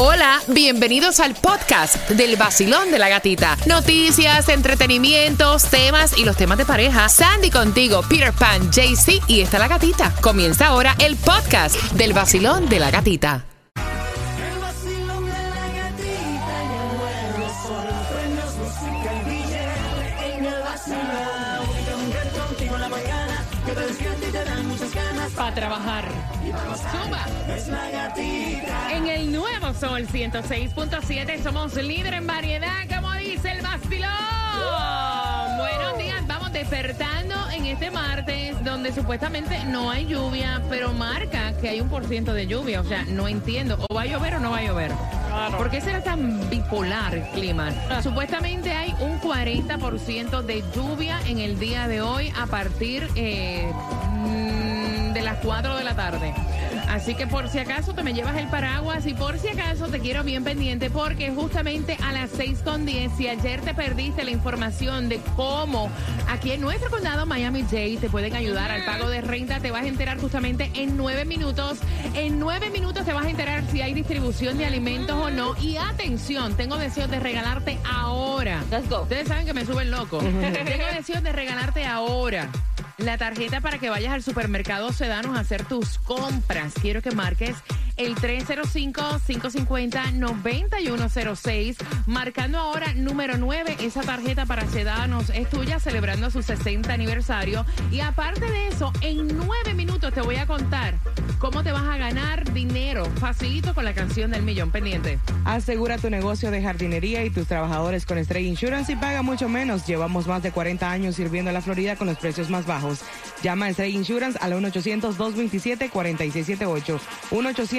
Hola, bienvenidos al podcast del vacilón de la gatita. Noticias, entretenimientos, temas y los temas de pareja. Sandy contigo, Peter Pan, JC y está la gatita. Comienza ahora el podcast del vacilón de la gatita. El vacilón de la gatita y el juego son premios, música y DJ en el vacilón. Cambiar contigo en la mañana, que te despierta y te dan muchas ganas. Para trabajar. Zumba. Es la gatita. En el nuevo Sol 106.7 somos líder en variedad, como dice el vacilón. Buenos días, vamos despertando en este martes donde supuestamente no hay lluvia, pero marca que hay un por ciento de lluvia. O sea, no entiendo, o va a llover o no va a llover. ¿Por qué será tan bipolar el clima? Supuestamente hay un 40% de lluvia en el día de hoy a partir eh, mm, de las 4 de la tarde. Así que por si acaso te me llevas el paraguas y por si acaso te quiero bien pendiente porque justamente a las 6 con 10, si ayer te perdiste la información de cómo aquí en nuestro condado Miami-Dade te pueden ayudar al pago de renta, te vas a enterar justamente en 9 minutos. En 9 minutos te vas a enterar si hay distribución de alimentos o no. Y atención, tengo deseos de regalarte ahora. Let's go. Ustedes saben que me suben loco. tengo deseos de regalarte ahora la tarjeta para que vayas al supermercado Sedanos a hacer tus compras. Quiero que marques el 305-550-9106, marcando ahora número 9. Esa tarjeta para Sedanos es tuya, celebrando su 60 aniversario. Y aparte de eso, en 9 minutos te voy a contar cómo te vas a ganar dinero. Facilito con la canción del millón pendiente. Asegura tu negocio de jardinería y tus trabajadores con Stray Insurance y paga mucho menos. Llevamos más de 40 años sirviendo a la Florida con los precios más bajos. Llama a Stray Insurance al 1-800-227-4678.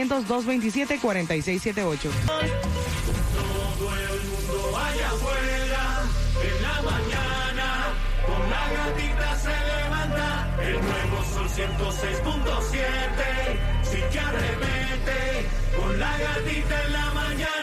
1-800-227-4678. Todo el mundo allá afuera, en la mañana, con la gatita se levanta. El nuevo sol 106.7, si te arremete, con la gatita en la mañana.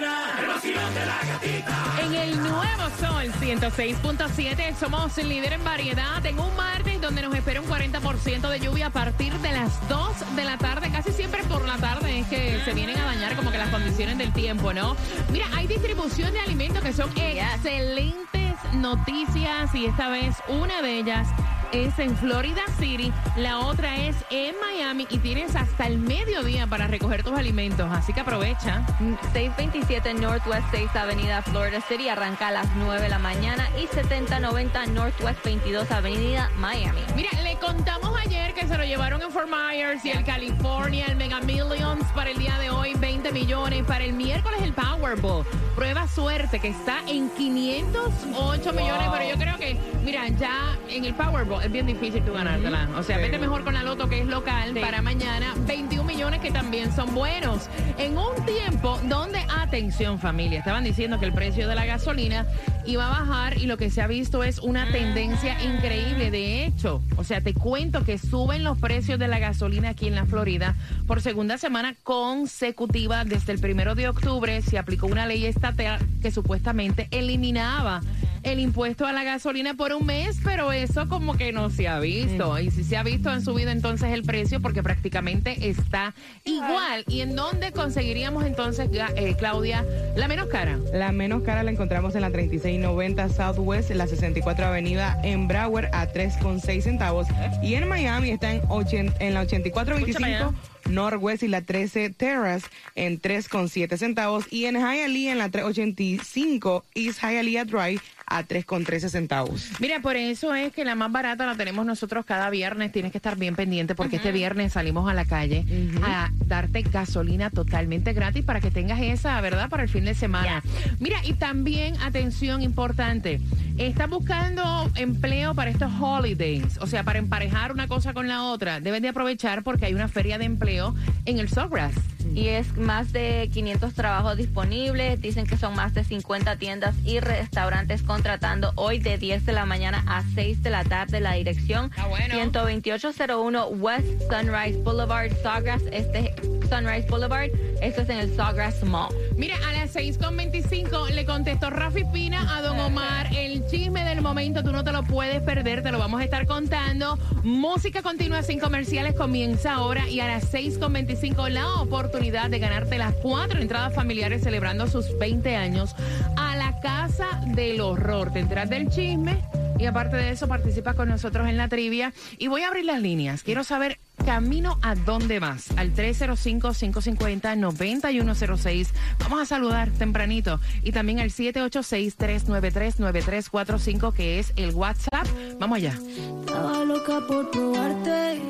En el nuevo Sol 106.7 somos el líder en variedad en un martes donde nos espera un 40% de lluvia a partir de las 2 de la tarde. Casi siempre por la tarde es que se vienen a dañar como que las condiciones del tiempo, ¿no? Mira, hay distribución de alimentos que son excelentes noticias y esta vez una de ellas es en Florida City, la otra es en Miami y tienes hasta el mediodía para recoger tus alimentos, así que aprovecha. 627 Northwest 6 Avenida Florida City arranca a las 9 de la mañana y 7090 Northwest 22 Avenida Miami. Mira, le contamos ayer que se lo llevaron en Fort Myers y el California, el Mega Millions para el día de hoy, 20 millones. Para el miércoles el Powerball. Prueba suerte que está en 508 millones, pero yo creo que, mira, ya en el Powerball es bien difícil tú ganártela. O sea, vete mejor con la Loto que es local para mañana, 21 millones que también son buenos. En un tiempo donde, atención familia, estaban diciendo que el precio de la gasolina iba a bajar y lo que se ha visto es una tendencia increíble. De hecho, o sea, te cuento que suben los precios de la gasolina aquí en la Florida por segunda semana consecutiva. Desde el primero de octubre se aplicó una ley estatal que supuestamente eliminaba el impuesto a la gasolina por un mes, pero eso como que no se ha visto. Y si se ha visto, han subido entonces el precio porque prácticamente está igual. ¿Y en dónde conseguiríamos entonces, eh, Claudia, la menos cara? La menos cara la encontramos en la 3690 Southwest, en la 64 Avenida en Broward a 3,6 centavos. Y en Miami está en, ochen- en la Escucha para 8425 Northwest y la 13 Terrace en 3,7 centavos. Y en Hialeah en la 385 East Hialeah Drive a 3,13 centavos. Mira, por eso es que la más barata la tenemos nosotros cada viernes. Tienes que estar bien pendiente porque este viernes salimos a la calle a darte gasolina totalmente gratis para que tengas esa, ¿verdad? Para el fin de semana. Mira, y también, atención importante, estás buscando empleo para estos holidays, o sea, para emparejar una cosa con la otra. Debes de aprovechar porque hay una feria de empleo en el Sawgrass. Y es más de 500 trabajos disponibles. Dicen que son más de 50 tiendas y restaurantes contratando hoy de 10 de la mañana a 6 de la tarde. La dirección Está bueno. 12801 West Sunrise Boulevard, Sawgrass. Este Sunrise Boulevard. Esto es en el Sawgrass Mall. Mira, a las 6.25 le contestó Rafi Pina a Don Omar el chisme del momento. Tú no te lo puedes perder, te lo vamos a estar contando. Música continua sin comerciales comienza ahora y a las 6.25 la oportunidad de ganarte las cuatro entradas familiares celebrando sus 20 años a la Casa del Horror. Te enteras del chisme y aparte de eso participas con nosotros en la trivia. Y voy a abrir las líneas. Quiero saber camino a dónde vas. Al 305-550-9106. Vamos a saludar tempranito. Y también al 786-393-9345, que es el WhatsApp. Vamos allá. Estaba loca por probarte.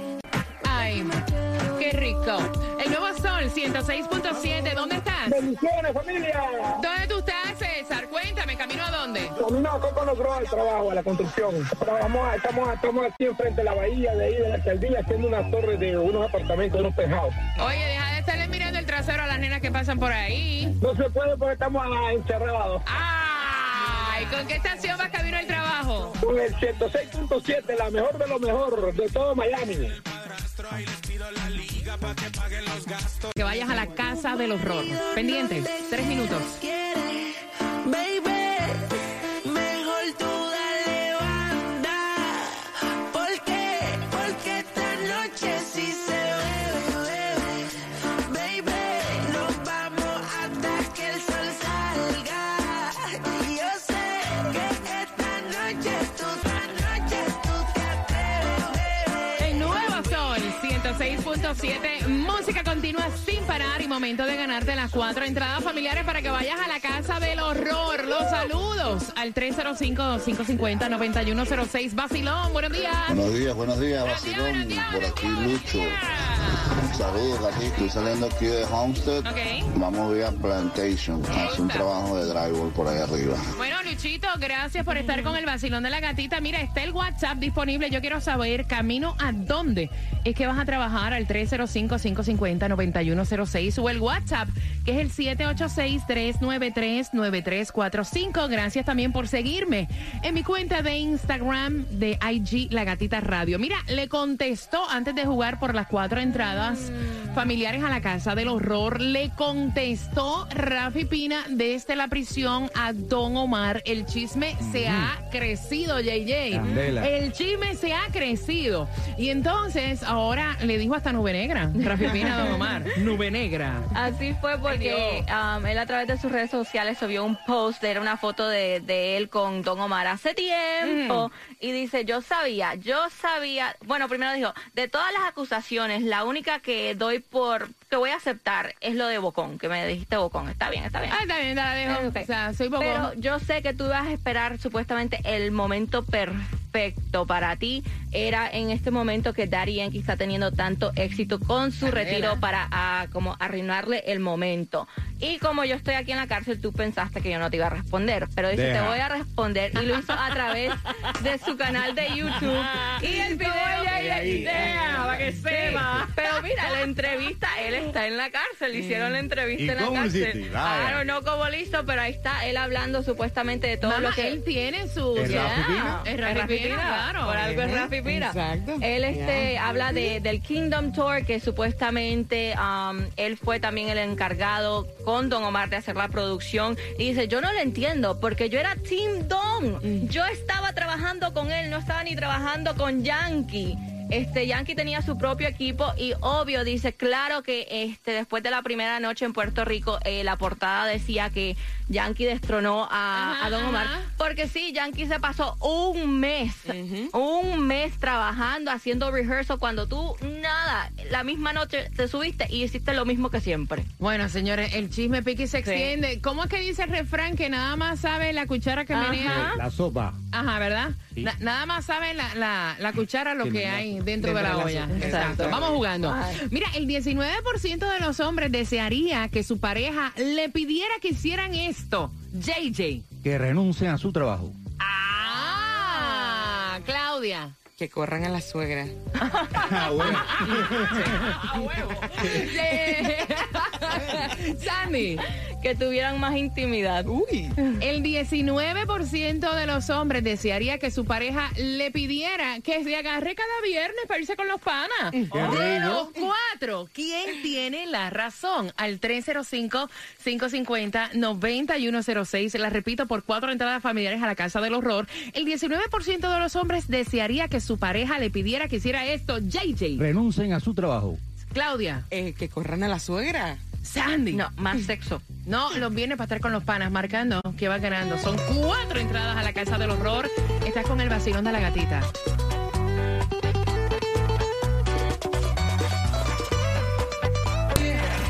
Ay, qué rico. El nuevo Sol 106.7. ¿Dónde estás? Bendiciones, familia. ¿Dónde tú estás, César? Cuéntame, ¿camino a dónde? A Coco Logró al trabajo, a la construcción. Trabajamos, estamos, estamos aquí enfrente de la bahía de ahí de la alcaldía haciendo unas torres de unos apartamentos, unos pejados. Oye, deja de estarle mirando el trasero a las nenas que pasan por ahí. No se puede porque estamos encerrados. Ay, ¿con qué estación vas camino al trabajo? Con el 106.7, la mejor de lo mejor de todo Miami. Que vayas a la casa del horror. Pendientes, tres minutos. 106.7, música continua sin parar y momento de ganarte las cuatro entradas familiares para que vayas a la casa del horror. Los saludos al 305-550-9106. Vacilón, buenos días. Buenos días, buenos días, días, Por aquí Lucho. Saludos estoy saliendo aquí de Homestead. Ok. Vamos vía Plantation, a hacer un Esta. trabajo de drywall por ahí arriba. Bueno, Luchito, gracias por estar con el vacilón de la gatita. Mira, está el WhatsApp disponible. Yo quiero saber, camino a dónde es que vas a trabajar al 305-550-9106 o el WhatsApp, que es el 786-393-9345. Gracias también por seguirme en mi cuenta de Instagram de IG La Gatita Radio. Mira, le contestó antes de jugar por las cuatro entradas familiares a la casa del horror. Le contestó Rafi Pina desde la prisión a Don Omar. El chisme se ha crecido, JJ. El chisme se ha crecido. Y entonces ahora le dijo hasta nube negra, Rafi Pina a Don Omar. Nube negra. Así fue porque um, él a través de sus redes sociales subió un post, era una foto de, de él con Don Omar hace tiempo y dice, yo sabía, yo sabía, bueno, primero dijo, de todas las acusaciones, la única que doy por, que voy a aceptar es lo de Bocón, que me dijiste Bocón, está bien, está bien. Ah, está bien, dejo. Ok. O sea, soy poco. Pero yo sé que tú vas a esperar supuestamente el momento perfecto para ti. Era en este momento que Daddy Yankee está teniendo tanto éxito con su Candela. retiro para ah, como arruinarle el momento. Y como yo estoy aquí en la cárcel, tú pensaste que yo no te iba a responder. Pero dice, te voy a responder. Y lo hizo a través de su canal de YouTube. Y el video... ella, ella, para que Sí, sepa. Pero mira, la entrevista, él está en la cárcel, le hicieron la entrevista ¿Y en la cómo cárcel. Claro, no como listo, pero ahí está él hablando supuestamente de todo Mamá, lo que él tiene su... ¿Es. Rafi Pina? Es Rafi Pina, claro. Por algo es. Rafi Pina. Exacto. Él este habla de, del Kingdom Tour, que supuestamente um, él fue también el encargado con Don Omar de hacer la producción. Y dice, yo no lo entiendo, porque yo era Team Don. Yo estaba trabajando con él, no estaba ni trabajando con Yankee. Este Yankee tenía su propio equipo y obvio dice, claro que este después de la primera noche en Puerto Rico eh, la portada decía que Yankee destronó a, Ajá, a Don Omar ajá. porque sí, Yankee se pasó un mes, un mes trabajando, haciendo rehearsal cuando tú nada, la misma noche te subiste y hiciste lo mismo que siempre. Bueno, señores, el chisme piqui se Sí. extiende. ¿Cómo es que dice el refrán que nada más sabe la cuchara que Ajá. menea? La sopa. Ajá, ¿verdad? Sí. Na- nada más sabe la, la, la cuchara lo que hay dentro, Dentro de la de la olla. Exacto. Exacto. Vamos jugando. Ay. Mira, el 19% de los hombres desearía que su pareja le pidiera que hicieran esto. JJ. Que renuncien a su trabajo. Ah, Claudia. Que corran a la suegra. Ah, bueno. A huevo. Sandy. que tuvieran más intimidad. Uy. El 19% de los hombres desearía que su pareja le pidiera que se agarre cada viernes para irse con los panas. De los cuatro, ¿quién tiene la razón? Al 305-550-9106. La repito, por cuatro entradas familiares a la casa del horror. El 19% de los hombres desearía que su pareja le pidiera que hiciera esto. JJ, Renuncien a su trabajo. Claudia, Eh, que corran a la suegra. Sandy. No, más sexo. No, los viernes para estar con los panas, marcando que va ganando. Son cuatro entradas a la casa del horror. Estás con el vacilón de la gatita.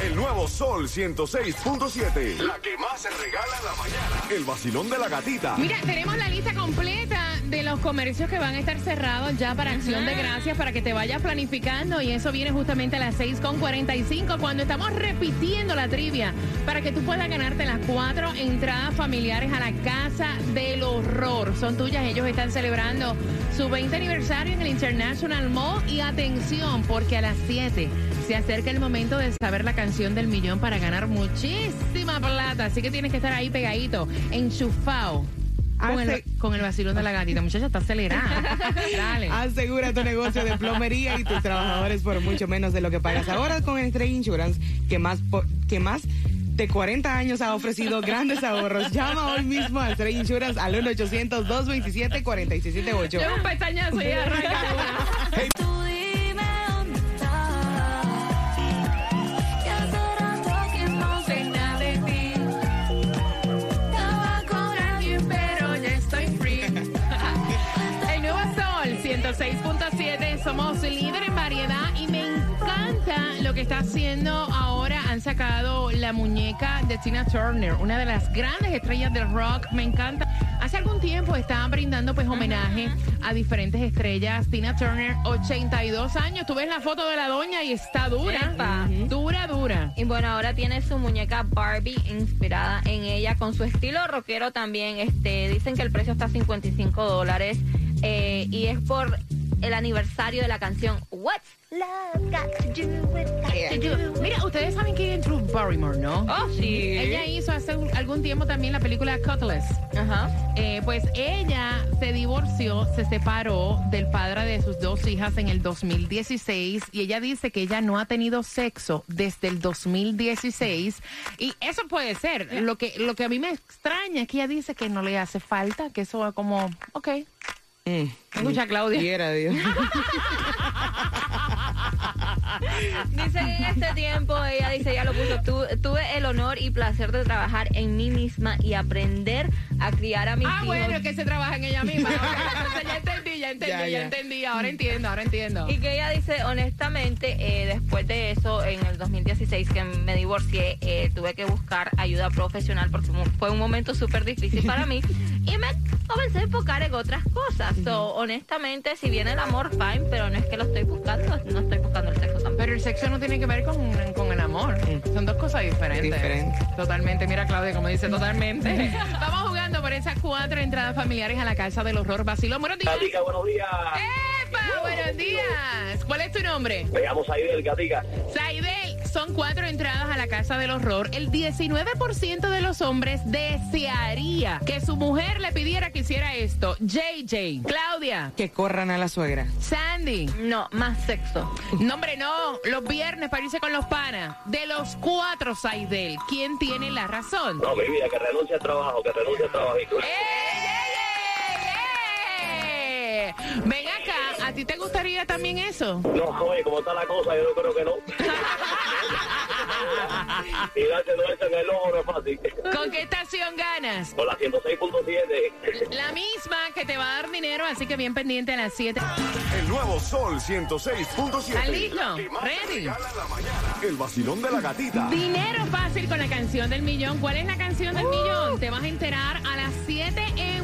El nuevo Sol 106.7. La que más se regala en la mañana. El vacilón de la gatita. Mira, tenemos la lista completa de los comercios que van a estar cerrados ya para Acción de Gracias para que te vayas planificando y eso viene justamente a las 6.45 cuando estamos repitiendo la trivia para que tú puedas ganarte las cuatro entradas familiares a la Casa del Horror. Son tuyas, ellos están celebrando su 20 aniversario en el International Mall y atención porque a las 7 se acerca el momento de saber la canción del millón para ganar muchísima plata, así que tienes que estar ahí pegadito, enchufado. Con el, con el vacilón de la gatita. Muchacha, está acelerada. Dale. Asegura tu negocio de plomería y tus trabajadores por mucho menos de lo que pagas ahora con Stray Insurance, que más, que más de 40 años ha ofrecido grandes ahorros. Llama hoy mismo a Stray Insurance al 1-800-227-4678. Lleva un pestañazo y arranca 106.7, somos líder en variedad y me encanta lo que está haciendo ahora. Han sacado la muñeca de Tina Turner, una de las grandes estrellas del rock. Me encanta. Hace algún tiempo estaban brindando pues homenaje a diferentes estrellas. Tina Turner, 82 años. Tú ves la foto de la doña y está dura. Epa. Dura, dura. Y bueno, ahora tiene su muñeca Barbie inspirada en ella, con su estilo rockero también. Este, dicen que el precio está a 55 dólares eh, y es por el aniversario de la canción What's Love Got to Do with Got to Do. Mira, ustedes saben que es Drew Barrymore, ¿no? Oh, sí. Ella hizo hace un- algún tiempo también la película Cutlass. Ajá. Eh, pues ella se divorció, se separó del padre de sus dos hijas en el 2016 y ella dice que ella no ha tenido sexo desde el 2016 y eso puede ser. Lo que, lo que a mí me extraña es que ella dice que no le hace falta, que eso es como, ok. Mm. Escucha, Claudia. Quiera Dios. Dice que en este tiempo, ella dice, ya lo puso, "Tu- tuve el honor y placer de trabajar en mí misma y aprender a criar a mis Ah, hijos. bueno, que se trabaja en ella misma. Ya entendí, ya entendí, Ya, ya, ya. entendí. Ahora entiendo, ahora entiendo. Y que ella dice, honestamente, eh, después de eso, en el 2016 que me divorcié, eh, tuve que buscar ayuda profesional porque fue un momento súper difícil para mí y me comencé a enfocar en otras cosas. So, honestamente, si viene el amor, fine, pero no es que lo estoy buscando, no estoy buscando el sexo tampoco. Pero el sexo no tiene que ver con, con el amor. Son dos cosas diferentes. Totalmente. Mira, Claudia, como dice, totalmente. Vamos jugando por esas cuatro entradas familiares a la casa del horror. Vacilón, buenos días. Gatica, buenos días. ¡Epa! Buenos días. ¿Cuál es tu nombre? Me llamo Saidel, Gatica. Saidel, son cuatro entradas a la casa del horror. El 19% de los hombres desearía que su mujer le pidiera que hiciera esto. JJ, Claudia, Que corran a la suegra. Sandy. No, más sexo. No, hombre, no. Los viernes para irse con los panas. De los cuatro, Saidel, ¿quién tiene la razón? No, mi vida, que renuncie al trabajo, que renuncie al trabajo. ¡Ey, ey, ey! Ven acá, ¿a ti te gustaría también eso? No, oye, como está la cosa, yo no creo que no. y darse nuestro en el ojo no es fácil. ¿Con qué estación ganas? Con la 106.7. La misma que te va a dar dinero, así que bien pendiente a las 7. El nuevo Sol 106.7. ¿Estás listo? Ready. El vacilón de la gatita. Dinero fácil con la canción del millón. ¿Cuál es la canción del millón? Te vas a enterar a las 7 en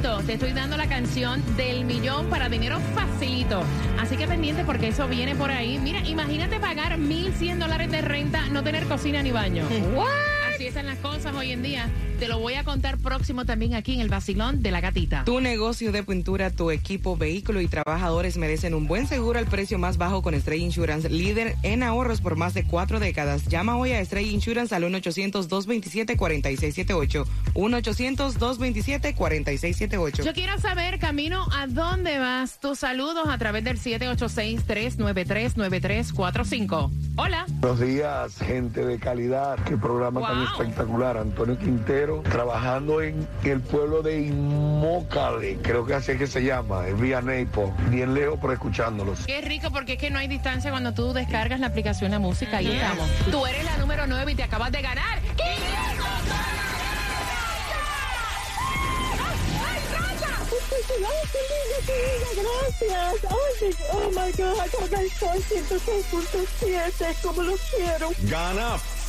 Te estoy dando la canción del millón para dinero facilito. Así que pendiente porque eso viene por ahí. Mira, imagínate pagar 1.100 dólares de renta, no tener cocina ni baño. Así están las cosas hoy en día. Te lo voy a contar próximo también aquí en el vacilón de la gatita. Tu negocio de pintura, tu equipo, vehículo y trabajadores merecen un buen seguro al precio más bajo con Stray Insurance, líder en ahorros por más de cuatro décadas. Llama hoy a Stray Insurance al 1-800-227-4678. 1-800-227-4678. Yo quiero saber, Camino, ¿a dónde vas? Tus saludos a través del 786-393-9345. Hola. Buenos días, gente de calidad. Qué programa tan espectacular. Antonio Quintero, trabajando en el pueblo de Imócale, creo que así es que se llama, en Vía Neipo. Bien lejos, pero escuchándolos. Qué rico porque es que no hay distancia cuando tú descargas la aplicación La Música. Ahí estamos. Tú eres la número 9 y te acabas de ganar. 500 Gracias. Oh my God, acá estoy 106.7, como lo quiero. Gana